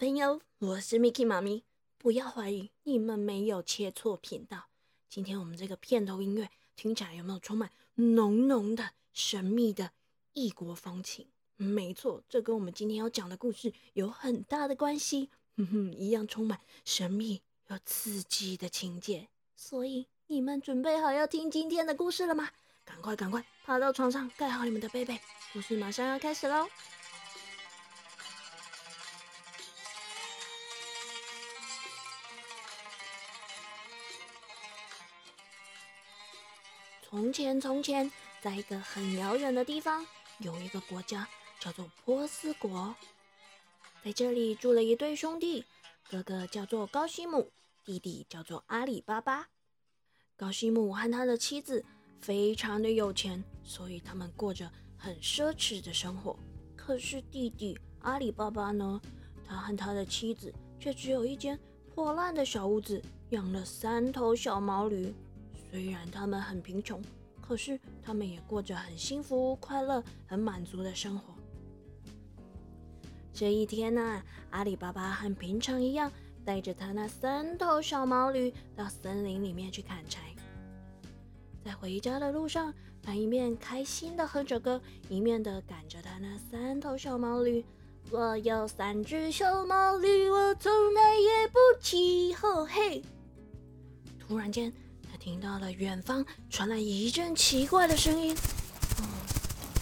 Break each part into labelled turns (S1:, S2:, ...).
S1: 朋友，我是 Mickey 妈咪。不要怀疑，你们没有切错频道。今天我们这个片头音乐听起来有没有充满浓浓的神秘的异国风情？没错，这跟我们今天要讲的故事有很大的关系。哼哼，一样充满神秘又刺激的情节。所以你们准备好要听今天的故事了吗？赶快赶快爬到床上，盖好你们的被被，故事马上要开始喽！从前，从前，在一个很遥远的地方，有一个国家叫做波斯国。在这里住了一对兄弟，哥哥叫做高西姆，弟弟叫做阿里巴巴。高西姆和他的妻子非常的有钱，所以他们过着很奢侈的生活。可是弟弟阿里巴巴呢？他和他的妻子却只有一间破烂的小屋子，养了三头小毛驴。虽然他们很贫穷，可是他们也过着很幸福、快乐、很满足的生活。这一天呢，阿里巴巴和平常一样，带着他那三头小毛驴到森林里面去砍柴。在回家的路上，他一面开心的哼着歌，一面的赶着他那三头小毛驴。我有三只小毛驴，我从来也不骑。吼嘿！突然间。听到了远方传来一阵奇怪的声音，嗯，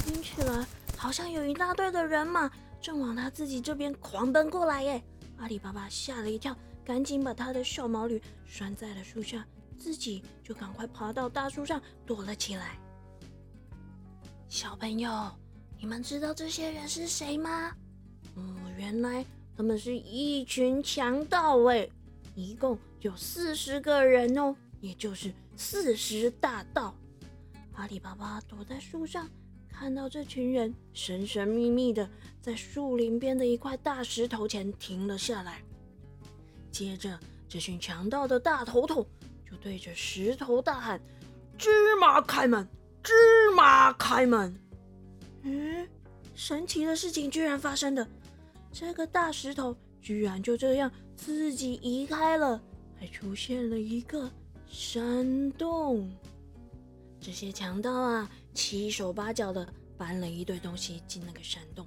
S1: 听起来好像有一大队的人马正往他自己这边狂奔过来耶！阿里巴巴吓了一跳，赶紧把他的小毛驴拴在了树下，自己就赶快爬到大树上躲了起来。小朋友，你们知道这些人是谁吗？哦，原来他们是一群强盗哎，一共有四十个人哦。也就是四十大盗，阿里巴巴躲在树上，看到这群人神神秘秘的在树林边的一块大石头前停了下来。接着，这群强盗的大头头就对着石头大喊：“芝麻开门，芝麻开门！”嗯，神奇的事情居然发生了，这个大石头居然就这样自己移开了，还出现了一个。山洞，这些强盗啊，七手八脚的搬了一堆东西进那个山洞。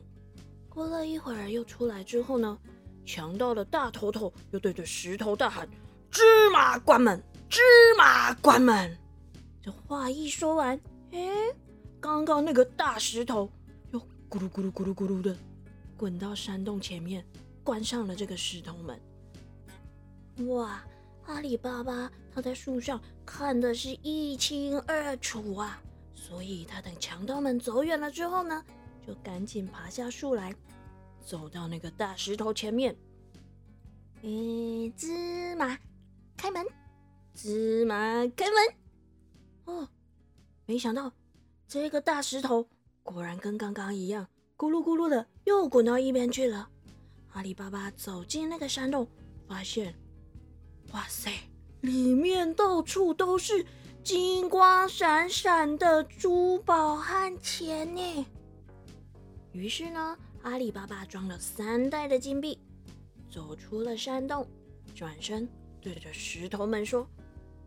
S1: 过了一会儿，又出来之后呢，强盗的大头头又对着石头大喊：“芝麻关门，芝麻关门！”这话一说完，哎，刚刚那个大石头又咕噜咕噜咕噜咕噜的滚到山洞前面，关上了这个石头门。哇！阿里巴巴他在树上看的是一清二楚啊，所以他等强盗们走远了之后呢，就赶紧爬下树来，走到那个大石头前面。嗯，芝麻开门，芝麻开门。哦，没想到这个大石头果然跟刚刚一样，咕噜咕噜的又滚到一边去了。阿里巴巴走进那个山洞，发现。哇塞，里面到处都是金光闪闪的珠宝和钱呢。于是呢，阿里巴巴装了三袋的金币，走出了山洞，转身对着石头们说：“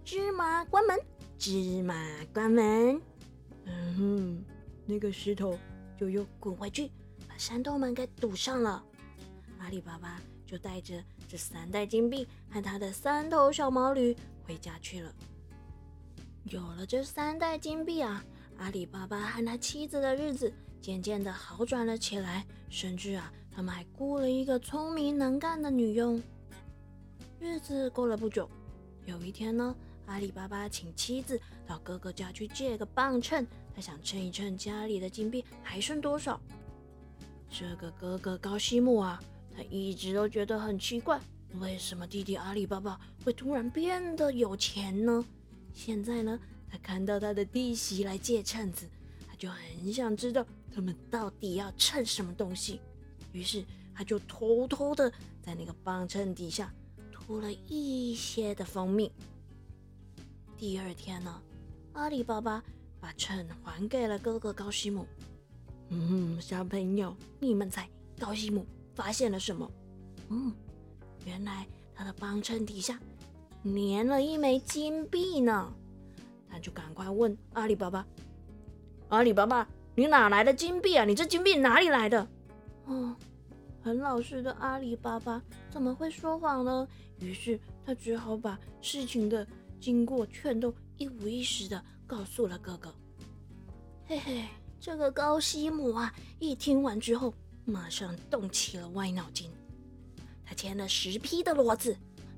S1: 芝麻关门，芝麻关门。”嗯哼，那个石头就又滚回去，把山洞门给堵上了。阿里巴巴。就带着这三袋金币和他的三头小毛驴回家去了。有了这三袋金币啊，阿里巴巴和他妻子的日子渐渐的好转了起来，甚至啊，他们还雇了一个聪明能干的女佣。日子过了不久，有一天呢，阿里巴巴请妻子到哥哥家去借个磅秤，他想称一称家里的金币还剩多少。这个哥哥高西木啊。他一直都觉得很奇怪，为什么弟弟阿里巴巴会突然变得有钱呢？现在呢，他看到他的弟媳来借秤子，他就很想知道他们到底要称什么东西。于是他就偷偷的在那个磅秤底下涂了一些的蜂蜜。第二天呢，阿里巴巴把秤还给了哥哥高西姆。嗯，小朋友，你们猜高西姆？发现了什么。嗯，原来他的帮衬底下粘了一枚金币呢。他就赶快问阿里巴巴：“阿里巴巴，你哪来的金币啊？你这金币哪里来的？”哦，很老实的阿里巴巴怎么会说谎呢？于是他只好把事情的经过全都一五一十的告诉了哥哥。嘿嘿，这个高西姆啊，一听完之后，马上动起了歪脑筋。他牵了十匹的骡子，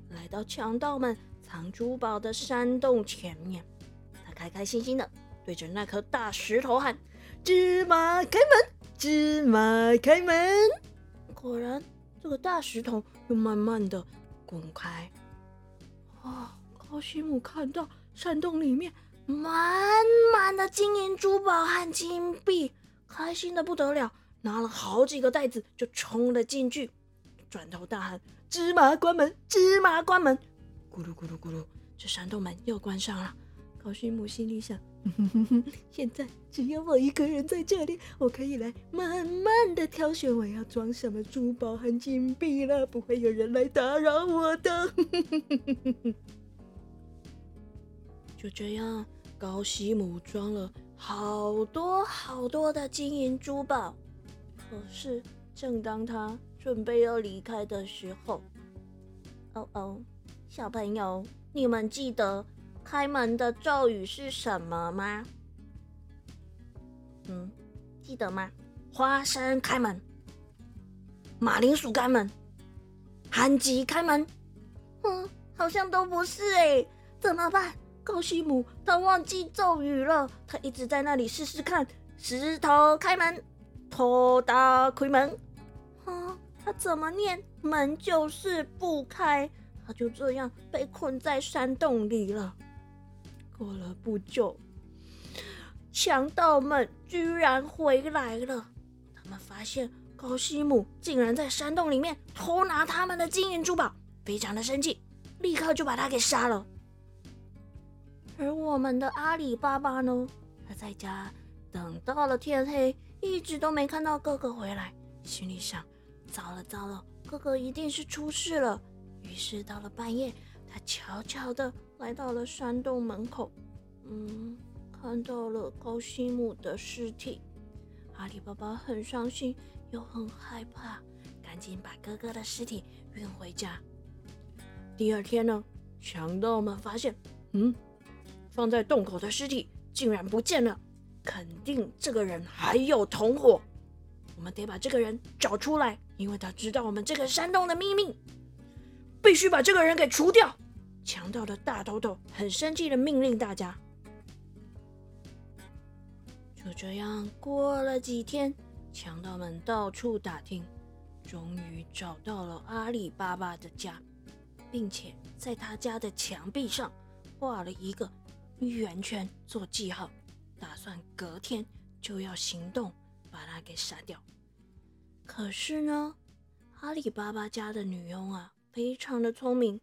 S1: 来到强盗们藏珠宝的山洞前面。他开开心心的对着那颗大石头喊：“芝麻开门，芝麻开门！”果然，这个大石头又慢慢的滚开。哦，高西姆看到山洞里面。满满的金银珠宝和金币，开心的不得了，拿了好几个袋子就冲了进去，转头大喊：“芝麻关门，芝麻关门！”咕噜咕噜咕噜，这山洞门又关上了。高西姆心里想：“ 现在只有我一个人在这里，我可以来慢慢的挑选我要装什么珠宝和金币了，不会有人来打扰我的。”就这样。高西姆装了好多好多的金银珠宝，可是正当他准备要离开的时候，哦哦，小朋友，你们记得开门的咒语是什么吗？嗯，记得吗？花生开门，马铃薯开门，韩吉开门。嗯，好像都不是哎，怎么办？高西姆他忘记咒语了，他一直在那里试试看。石头开门，拖刀开门。啊，他怎么念门就是不开，他就这样被困在山洞里了。过了不久，强盗们居然回来了。他们发现高西姆竟然在山洞里面偷拿他们的金银珠宝，非常的生气，立刻就把他给杀了。而我们的阿里巴巴呢？他在家等到了天黑，一直都没看到哥哥回来，心里想：糟了糟了，哥哥一定是出事了。于是到了半夜，他悄悄的来到了山洞门口，嗯，看到了高西姆的尸体。阿里巴巴很伤心又很害怕，赶紧把哥哥的尸体运回家。第二天呢，强盗们发现，嗯。放在洞口的尸体竟然不见了，肯定这个人还有同伙。我们得把这个人找出来，因为他知道我们这个山洞的秘密，必须把这个人给除掉。强盗的大头头很生气的命令大家。就这样过了几天，强盗们到处打听，终于找到了阿里巴巴的家，并且在他家的墙壁上画了一个。圆圈做记号，打算隔天就要行动，把他给杀掉。可是呢，阿里巴巴家的女佣啊，非常的聪明，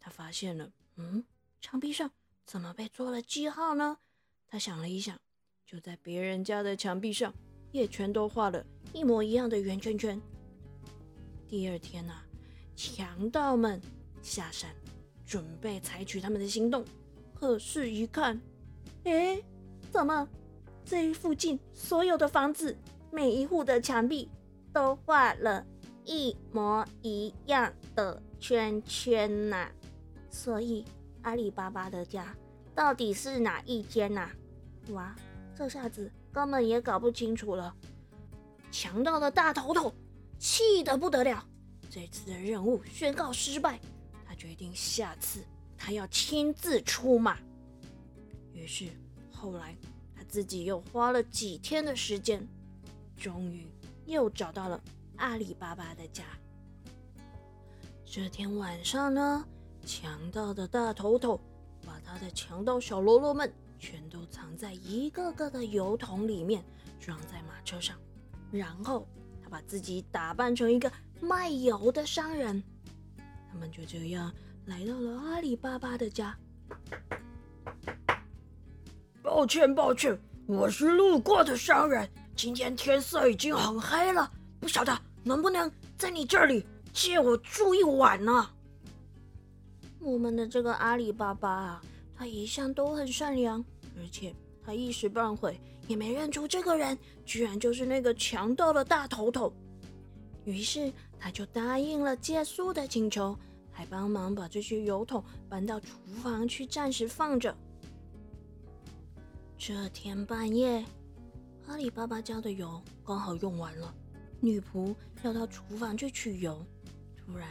S1: 她发现了，嗯，墙壁上怎么被做了记号呢？她想了一想，就在别人家的墙壁上也全都画了一模一样的圆圈圈。第二天呐，强盗们下山，准备采取他们的行动。可是，一看，哎，怎么这附近所有的房子，每一户的墙壁都画了一模一样的圈圈呐？所以，阿里巴巴的家到底是哪一间呐？哇，这下子根本也搞不清楚了。强盗的大头头气得不得了，这次的任务宣告失败，他决定下次。他要亲自出马，于是后来他自己又花了几天的时间，终于又找到了阿里巴巴的家。这天晚上呢，强盗的大头头把他的强盗小喽啰们全都藏在一个个的油桶里面，装在马车上，然后他把自己打扮成一个卖油的商人，他们就这样。来到了阿里巴巴的家。抱歉，抱歉，我是路过的商人。今天天色已经很黑了，不晓得
S2: 能不能在你这里借我住一晚呢？
S1: 我们的这个阿里巴巴啊，他一向都很善良，而且他一时半会也没认出这个人，居然就是那个强盗的大头头。于是他就答应了借宿的请求，还帮忙把这些油桶搬到厨房去暂时放着。这天半夜，阿里巴巴家的油刚好用完了，女仆要到厨房去取油。突然，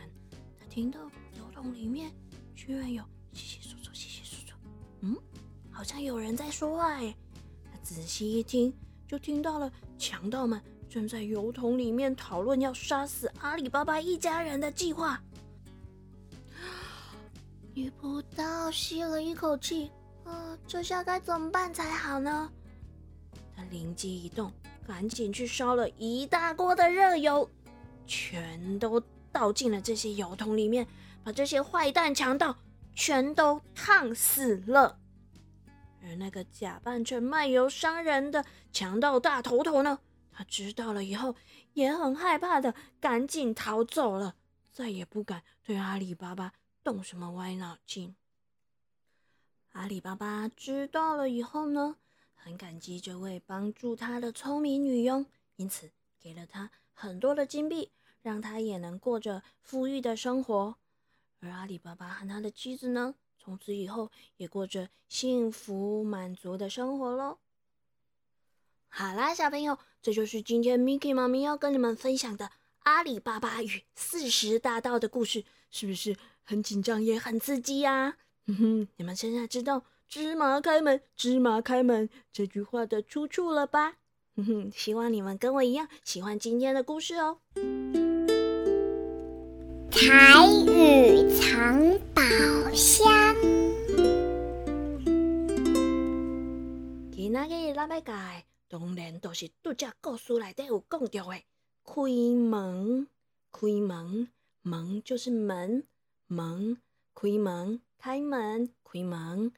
S1: 她听到油桶里面居然有稀稀疏疏、稀稀疏疏，嗯，好像有人在说话哎。她仔细一听，就听到了强盗们正在油桶里面讨论要杀死阿里巴巴一家人的计划。女仆倒吸了一口气。呃，这下该怎么办才好呢？他灵机一动，赶紧去烧了一大锅的热油，全都倒进了这些油桶里面，把这些坏蛋强盗全都烫死了。而那个假扮成卖油商人的强盗大头头呢，他知道了以后也很害怕的，赶紧逃走了，再也不敢对阿里巴巴动什么歪脑筋。阿里巴巴知道了以后呢，很感激这位帮助他的聪明女佣，因此给了他很多的金币，让他也能过着富裕的生活。而阿里巴巴和他的妻子呢，从此以后也过着幸福满足的生活喽。好啦，小朋友，这就是今天 Miki 妈咪要跟你们分享的阿里巴巴与四十大盗的故事，是不是很紧张也很刺激呀？哼哼，你们现在知道“芝麻开门，芝麻开门”这句话的出处了吧？哼哼，希望你们跟我一样喜欢今天的故事哦。
S3: 彩雨藏宝箱。
S1: 今仔日咱要讲，当然都是拄只故事内底有讲到的。开门，开门，门就是门，门，开门。开门，开门；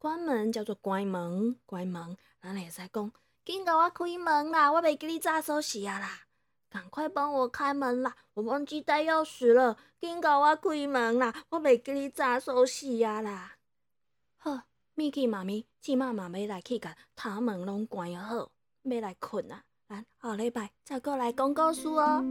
S1: 关门叫做关门，关门。咱会使讲，紧甲我开门啦！我袂记你咋锁匙啊啦！赶快帮我开门啦！我忘记带钥匙了，紧甲我开门啦！我袂记你咋锁匙啊啦！好，咪去妈咪，即马嘛要来去甲他门拢关好，要来困啊！咱下礼拜再过来讲故事哦。